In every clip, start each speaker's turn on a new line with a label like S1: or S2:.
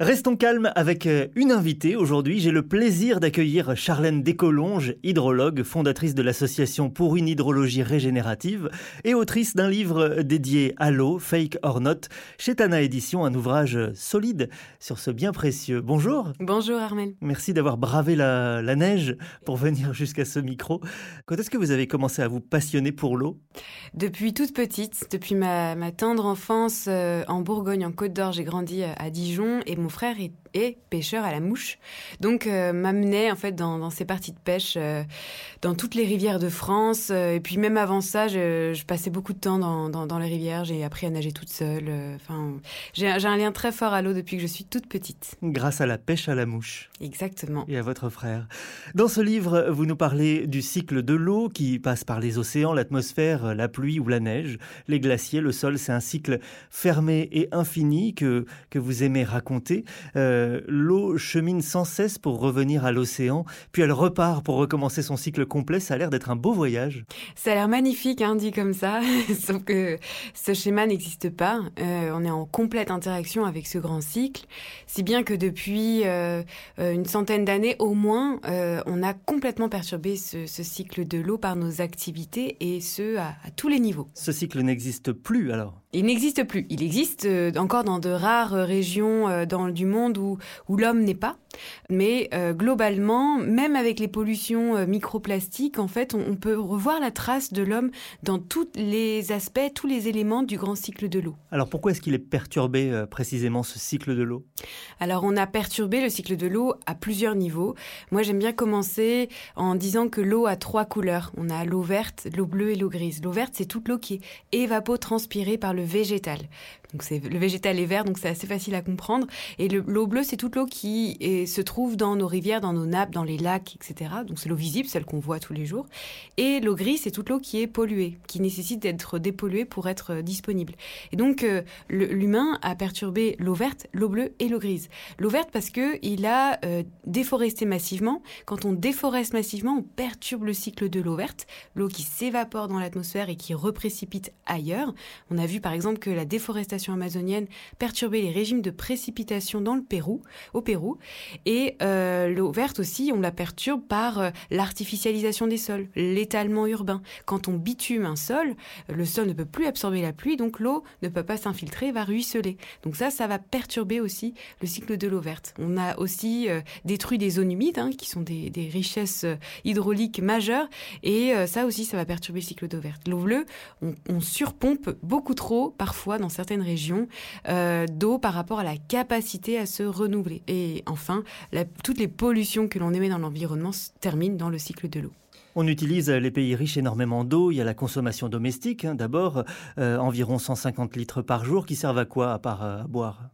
S1: Restons calmes avec euh, une invitée. Aujourd'hui, j'ai le plaisir d'accueillir Charlène Descolonges, hydrologue, fondatrice de l'association pour une hydrologie régénérative et autrice d'un livre dédié à l'eau, Fake or Not, chez Tana Édition, un ouvrage solide sur ce bien précieux. Bonjour.
S2: Bonjour Armel.
S1: Merci d'avoir bravé la, neige pour venir jusqu'à ce micro. Quand est-ce que vous avez commencé à vous passionner pour l'eau?
S2: Depuis toute petite, depuis ma, tendre enfance euh, en Bourgogne, en Côte d'Or, j'ai grandi à Dijon et mon frère est, pêcheur à la mouche. Donc euh, m'amenait en fait dans, ces parties de pêche euh, dans toutes les rivières de France. Euh, et puis même avant ça, je, passais beaucoup de temps dans, les rivières. J'ai appris à nager toute seule. Enfin, j'ai un lien très fort à l'eau depuis que je suis toute petite.
S1: Grâce à la pêche à la mouche.
S2: Exactement.
S1: Et à votre frère. Dans ce livre, vous nous parlez du cycle de l'eau qui passe par les océans, l'atmosphère, la pluie ou la neige, les glaciers, le sol. C'est un cycle fermé et infini que, que vous aimez raconter. Euh, l'eau chemine sans cesse pour revenir à l'océan, puis elle repart pour recommencer son cycle complet. Ça a l'air d'être un beau voyage.
S2: Ça a l'air magnifique, hein, dit comme ça, sauf que ce schéma n'existe pas. Euh, on est en complète interaction avec ce grand cycle, si bien que depuis euh, une centaine d'années au moins, on a complètement perturbé ce, cycle de l'eau par nos activités et ce à tous les niveaux.
S1: Ce cycle n'existe plus alors?
S2: Il n'existe plus. Il existe euh, encore dans de rares euh, régions euh, dans, du monde où, où l'homme n'est pas. Mais globalement, même avec les pollutions microplastiques, en fait, on, peut revoir la trace de l'homme dans tous les aspects, tous les éléments du grand cycle de l'eau.
S1: Alors pourquoi est-ce qu'il est perturbé précisément ce cycle de l'eau?
S2: Alors on a perturbé le cycle de l'eau à plusieurs niveaux. Moi j'aime bien commencer en disant que l'eau a trois couleurs. On a l'eau verte, l'eau bleue et l'eau grise. L'eau verte, c'est toute l'eau qui est évapotranspirée par le végétal. Donc c'est le végétal est vert, donc c'est assez facile à comprendre. Et l'eau bleue, c'est toute l'eau qui se trouve dans nos rivières, dans nos nappes, dans les lacs, etc. Donc c'est l'eau visible, celle qu'on voit tous les jours. Et l'eau grise, c'est toute l'eau qui est polluée, qui nécessite d'être dépolluée pour être euh, disponible. Et donc euh, l'humain a perturbé l'eau verte, l'eau bleue et l'eau grise. L'eau verte parce que il a euh, déforesté massivement. Quand on déforeste massivement, on perturbe le cycle de l'eau verte, l'eau qui s'évapore dans l'atmosphère et qui reprécipite ailleurs. On a vu par exemple que la déforestation amazonienne perturber les régimes de précipitation dans le Pérou, au Pérou. Et euh, l'eau verte aussi, on la perturbe par euh, l'artificialisation des sols, l'étalement urbain. Quand on bitume un sol, le sol ne peut plus absorber la pluie, donc l'eau ne peut pas s'infiltrer, va ruisseler. Donc ça, ça va perturber aussi le cycle de l'eau verte. On a aussi euh, détruit des zones humides, hein, qui sont des, richesses hydrauliques majeures, et ça aussi, ça va perturber le cycle d'eau verte. L'eau bleue, on, on surpompe beaucoup trop, parfois, dans certaines régions euh, d'eau par rapport à la capacité à se renouveler. Et enfin, toutes les pollutions que l'on émet dans l'environnement terminent dans le cycle de l'eau.
S1: On utilise les pays riches énormément d'eau. Il y a la consommation domestique, hein, d'abord, euh, environ 150 litres par jour, qui servent à quoi à part euh, à boire?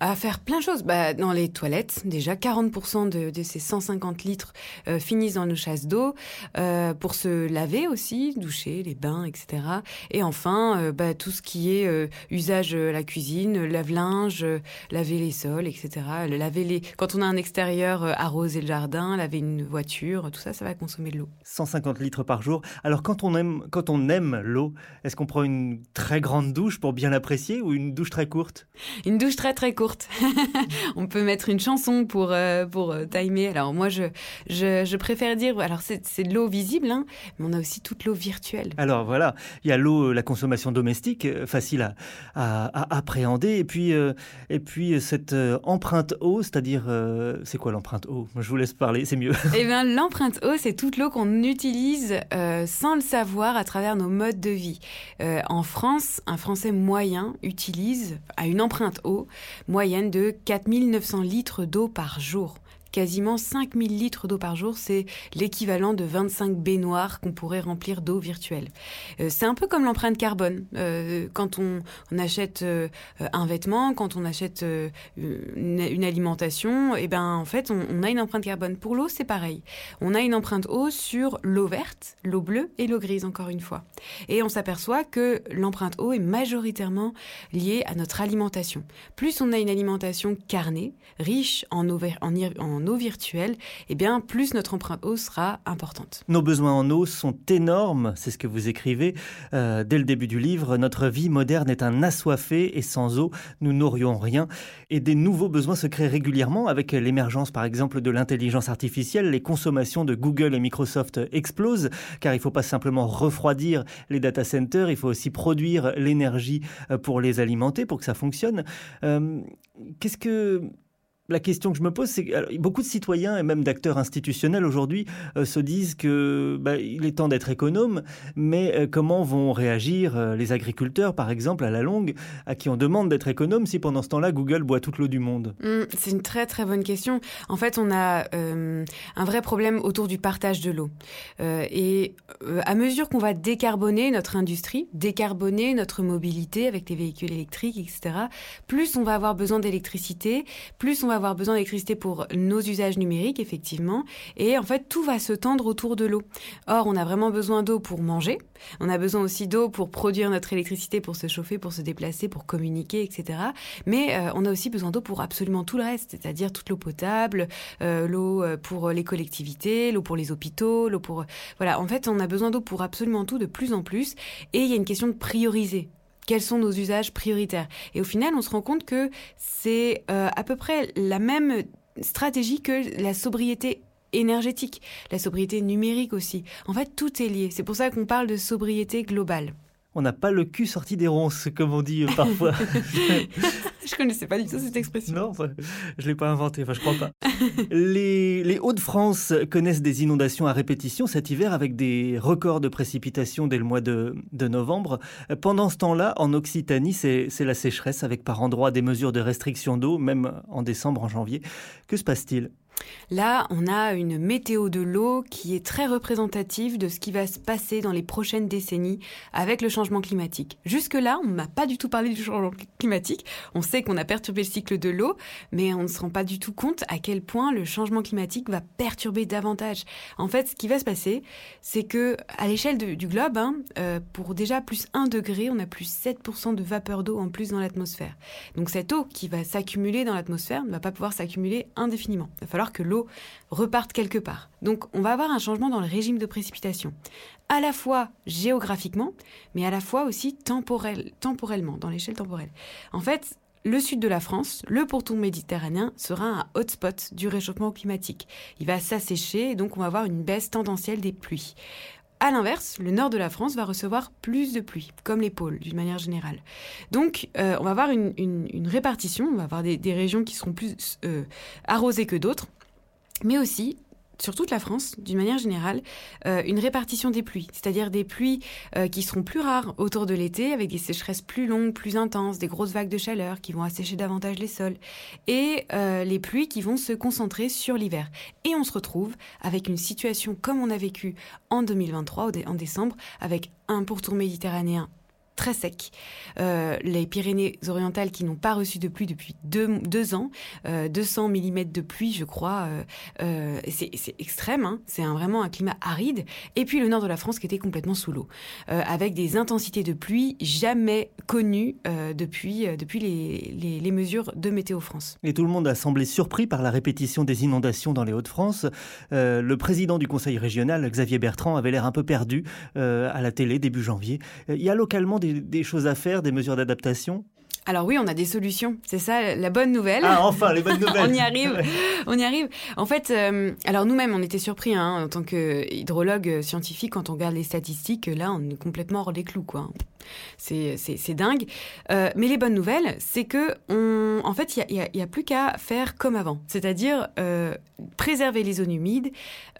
S2: À faire plein de choses. Bah, dans les toilettes, déjà 40% de, ces 150 litres euh, finissent dans nos chasses d'eau. Euh, pour se laver aussi, doucher, les bains, etc. Et enfin, euh, bah, tout ce qui est usage la cuisine, lave-linge, laver les sols, etc. Laver les... Quand on a un extérieur, arroser le jardin, laver une voiture, tout ça, ça va consommer de l'eau.
S1: 150 litres par jour. Alors quand on aime, quand on aime l'eau, est-ce qu'on prend une très grande douche pour bien l'apprécier ou une douche très courte?
S2: Une douche très très courte on peut mettre une chanson pour, euh, pour euh, timer. Alors moi, je, je, préfère dire, alors c'est de l'eau visible, hein, mais on a aussi toute l'eau virtuelle.
S1: Alors voilà, il y a l'eau, la consommation domestique, euh, facile à, appréhender, et puis, et puis cette empreinte eau, c'est-à-dire, c'est quoi l'empreinte eau? Je vous laisse parler, c'est mieux.
S2: Eh bien, l'empreinte eau, c'est toute l'eau qu'on utilise sans le savoir à travers nos modes de vie. en France, un Français moyen utilise, à une empreinte eau, moyenne de 4900 litres d'eau par jour. Quasiment 5000 litres d'eau par jour. C'est l'équivalent de 25 baignoires qu'on pourrait remplir d'eau virtuelle. Euh, c'est un peu comme l'empreinte carbone. Euh, quand on, achète euh, un vêtement, quand on achète une, alimentation, et eh ben en fait, on, a une empreinte carbone. Pour l'eau, c'est pareil. On a une empreinte eau sur l'eau verte, l'eau bleue et l'eau grise, encore une fois. Et on s'aperçoit que l'empreinte eau est majoritairement liée à notre alimentation. Plus on a une alimentation carnée, riche en eau, en, eau virtuelle, eh bien plus notre empreinte eau sera importante.
S1: Nos besoins en eau sont énormes, c'est ce que vous écrivez euh, dès le début du livre. Notre vie moderne est un assoiffé et sans eau, nous n'aurions rien. Et des nouveaux besoins se créent régulièrement avec l'émergence, par exemple, de l'intelligence artificielle. Les consommations de Google et Microsoft explosent, car il ne faut pas simplement refroidir les data centers, il faut aussi produire l'énergie euh, pour les alimenter, pour que ça fonctionne. Euh, qu'est-ce que la question que je me pose, c'est que beaucoup de citoyens et même d'acteurs institutionnels aujourd'hui euh, se disent que bah, il est temps d'être économe, mais euh, comment vont réagir euh, les agriculteurs, par exemple, à la longue, à qui on demande d'être économe si pendant ce temps-là Google boit toute l'eau du monde?
S2: Mmh, C'est une très très bonne question. En fait, on a un vrai problème autour du partage de l'eau. et à mesure qu'on va décarboner notre industrie, décarboner notre mobilité avec les véhicules électriques, etc., plus on va avoir besoin d'électricité, plus on avoir besoin d'électricité pour nos usages numériques, effectivement. Et en fait, tout va se tendre autour de l'eau. Or, on a vraiment besoin d'eau pour manger. On a besoin aussi d'eau pour produire notre électricité, pour se chauffer, pour se déplacer, pour communiquer, etc. Mais euh, on a aussi besoin d'eau pour absolument tout le reste, c'est-à-dire toute l'eau potable, euh, l'eau euh, pour les collectivités, l'eau pour les hôpitaux, l'eau pour... Voilà, en fait, on a besoin d'eau pour absolument tout de plus en plus. Et il y a une question de prioriser quels sont nos usages prioritaires. Et au final, on se rend compte que c'est euh, à peu près la même stratégie que la sobriété énergétique, la sobriété numérique aussi. En fait, tout est lié. C'est pour ça qu'on parle de sobriété globale
S1: on n'a pas le cul sorti des ronces, comme on dit euh, parfois.
S2: je connaissais pas du tout cette expression.
S1: Non, je l'ai pas inventée, enfin je crois pas. les, Hauts-de-France connaissent des inondations à répétition cet hiver avec des records de précipitations dès le mois de, de novembre. Pendant ce temps-là, en Occitanie, c'est la sécheresse avec par endroits des mesures de restriction d'eau, même en décembre, en janvier. Que se passe-t-il?
S2: Là, on a une météo de l'eau qui est très représentative de ce qui va se passer dans les prochaines décennies avec le changement climatique. Jusque-là, on n'a pas du tout parlé du changement climatique. On sait qu'on a perturbé le cycle de l'eau, mais on ne se rend pas du tout compte à quel point le changement climatique va perturber davantage. En fait, ce qui va se passer, c'est que à l'échelle du globe, hein, euh, pour déjà plus 1 degré, on a plus 7% de vapeur d'eau en plus dans l'atmosphère. Donc cette eau qui va s'accumuler dans l'atmosphère ne va pas pouvoir s'accumuler indéfiniment. Il va falloir que l'eau reparte quelque part. Donc on va avoir un changement dans le régime de précipitation, à la fois géographiquement, mais à la fois aussi temporel, temporellement, dans l'échelle temporelle. En fait, le sud de la France, le pourtour méditerranéen, sera un hotspot du réchauffement climatique. Il va s'assécher et donc on va avoir une baisse tendancielle des pluies. À l'inverse, le nord de la France va recevoir plus de pluie, comme les pôles d'une manière générale. Donc, euh, on va avoir une, répartition, on va avoir des, régions qui seront plus euh, arrosées que d'autres mais aussi sur toute la France, d'une manière générale, euh, une répartition des pluies, c'est-à-dire des pluies euh, qui seront plus rares autour de l'été, avec des sécheresses plus longues, plus intenses, des grosses vagues de chaleur qui vont assécher davantage les sols, et euh, les pluies qui vont se concentrer sur l'hiver. Et on se retrouve avec une situation comme on a vécu en 2023, en décembre, avec un pourtour méditerranéen très sec. Euh, les Pyrénées-Orientales qui n'ont pas reçu de pluie depuis deux, ans, 200 euh, mm de pluie, je crois, euh, c'est extrême, hein. c'est vraiment un climat aride. Et puis le nord de la France qui était complètement sous l'eau, avec des intensités de pluie jamais connues depuis, depuis les, les, mesures de Météo France.
S1: Et tout le monde a semblé surpris par la répétition des inondations dans les Hauts-de-France. le président du conseil régional, Xavier Bertrand, avait l'air un peu perdu à la télé début janvier. Il y a localement des, choses à faire, des mesures d'adaptation
S2: alors oui, on a des solutions. C'est ça la bonne nouvelle.
S1: Ah enfin, les bonnes nouvelles.
S2: on y arrive. on y arrive. En fait, euh, alors nous-mêmes, on était surpris hein, en tant qu'hydrologue scientifique quand on regarde les statistiques. Là, on est complètement hors des clous, quoi. C'est dingue. Euh, mais les bonnes nouvelles, c'est que en fait, il n'y a, plus qu'à faire comme avant, c'est-à-dire euh, préserver les zones humides,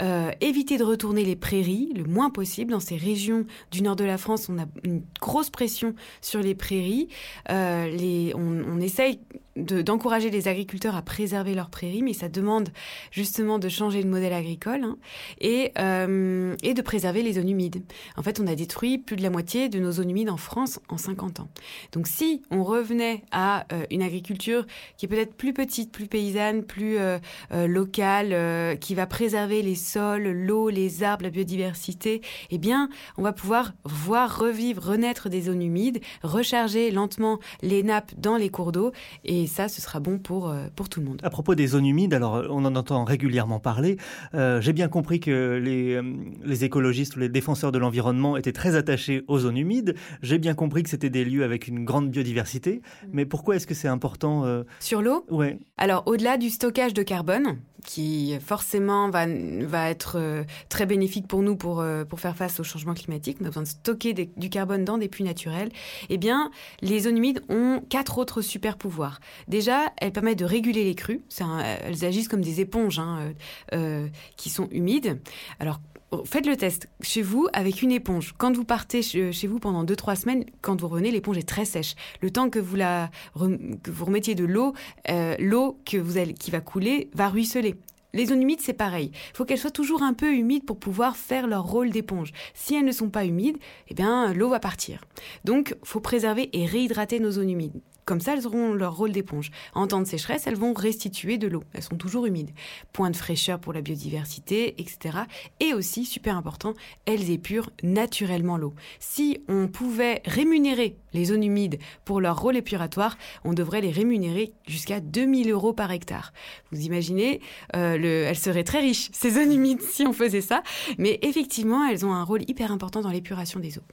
S2: euh, éviter de retourner les prairies le moins possible. Dans ces régions du nord de la France, on a une grosse pression sur les prairies. on, on essaye d'encourager les agriculteurs à préserver leurs prairies, mais ça demande justement de changer de modèle agricole hein, et, euh, et de préserver les zones humides. En fait, on a détruit plus de la moitié de nos zones humides en France en 50 ans. Donc si on revenait à euh, une agriculture qui est peut-être plus petite, plus paysanne, plus euh, locale, qui va préserver les sols, l'eau, les arbres, la biodiversité, eh bien, on va pouvoir voir revivre, renaître des zones humides, recharger lentement les nappes dans les cours d'eau et et ça, ce sera bon pour, euh, pour tout le monde.
S1: À propos des zones humides, alors on en entend régulièrement parler. Euh, j'ai bien compris que les, euh, les écologistes ou les défenseurs de l'environnement étaient très attachés aux zones humides. J'ai bien compris que c'était des lieux avec une grande biodiversité. Mm. Mais pourquoi est-ce que c'est important
S2: Sur l'eau
S1: Ouais.
S2: Alors, au-delà du stockage de carbone, qui forcément va, va être euh, très bénéfique pour nous pour, euh, pour faire face au changement climatique. On a besoin de stocker du carbone dans des puits naturels. Eh bien, les zones humides ont quatre autres super pouvoirs. Déjà, elles permettent de réguler les crues. elles agissent comme des éponges hein, euh, qui sont humides. Alors, faites le test chez vous avec une éponge. Quand vous partez chez vous pendant 2-3 semaines, quand vous revenez, l'éponge est très sèche. Le temps que vous, la, que vous remettiez de l'eau, euh, l'eau qui va couler va ruisseler. Les zones humides, c'est pareil. Il faut qu'elles soient toujours un peu humides pour pouvoir faire leur rôle d'éponge. Si elles ne sont pas humides, eh bien, l'eau va partir. Donc, faut préserver et réhydrater nos zones humides. Comme ça, elles auront leur rôle d'éponge. En temps de sécheresse, elles vont restituer de l'eau. Elles sont toujours humides. Point de fraîcheur pour la biodiversité, etc. Et aussi, super important, elles épurent naturellement l'eau. Si on pouvait rémunérer les zones humides pour leur rôle épuratoire, on devrait les rémunérer jusqu'à 2000 euros par hectare. Vous imaginez, euh, le, elles seraient très riches, ces zones humides, si on faisait ça. Mais effectivement, elles ont un rôle hyper important dans l'épuration des eaux.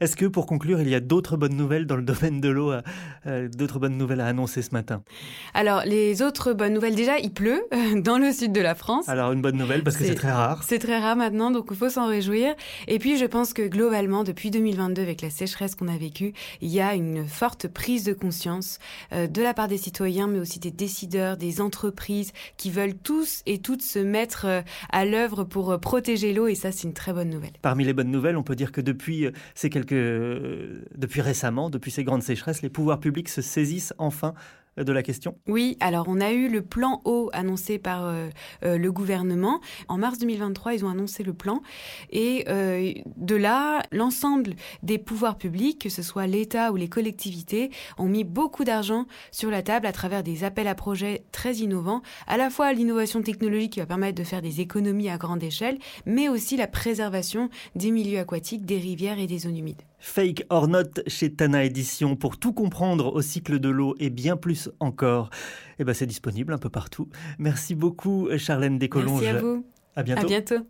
S1: Est-ce que pour conclure, il y a d'autres bonnes nouvelles dans le domaine de l'eau, euh, d'autres bonnes nouvelles à annoncer ce matin
S2: Alors, les autres bonnes nouvelles, déjà, il pleut euh, dans le sud de la France.
S1: Alors, une bonne nouvelle parce que c'est très rare.
S2: C'est très rare maintenant, donc il faut s'en réjouir. Et puis, je pense que globalement, depuis 2022, avec la sécheresse qu'on a vécue, il y a une forte prise de conscience euh, de la part des citoyens, mais aussi des décideurs, des entreprises qui veulent tous et toutes se mettre à l'œuvre pour protéger l'eau. Et ça, c'est une très bonne nouvelle.
S1: Parmi les bonnes nouvelles, on peut dire que depuis ces quelques que depuis récemment, depuis ces grandes sécheresses, les pouvoirs publics se saisissent enfin de la question
S2: Oui, alors on a eu le plan eau annoncé par euh, euh, le gouvernement. En mars 2023, ils ont annoncé le plan. Et euh, de là, l'ensemble des pouvoirs publics, que ce soit l'État ou les collectivités, ont mis beaucoup d'argent sur la table à travers des appels à projets très innovants, à la fois l'innovation technologique qui va permettre de faire des économies à grande échelle, mais aussi la préservation des milieux aquatiques, des rivières et des zones humides.
S1: Fake or not chez Tana Édition pour tout comprendre au cycle de l'eau et bien plus encore. Eh ben c'est disponible un peu partout. Merci beaucoup Charlène Descolonges.
S2: Merci à vous.
S1: À bientôt.
S2: À bientôt.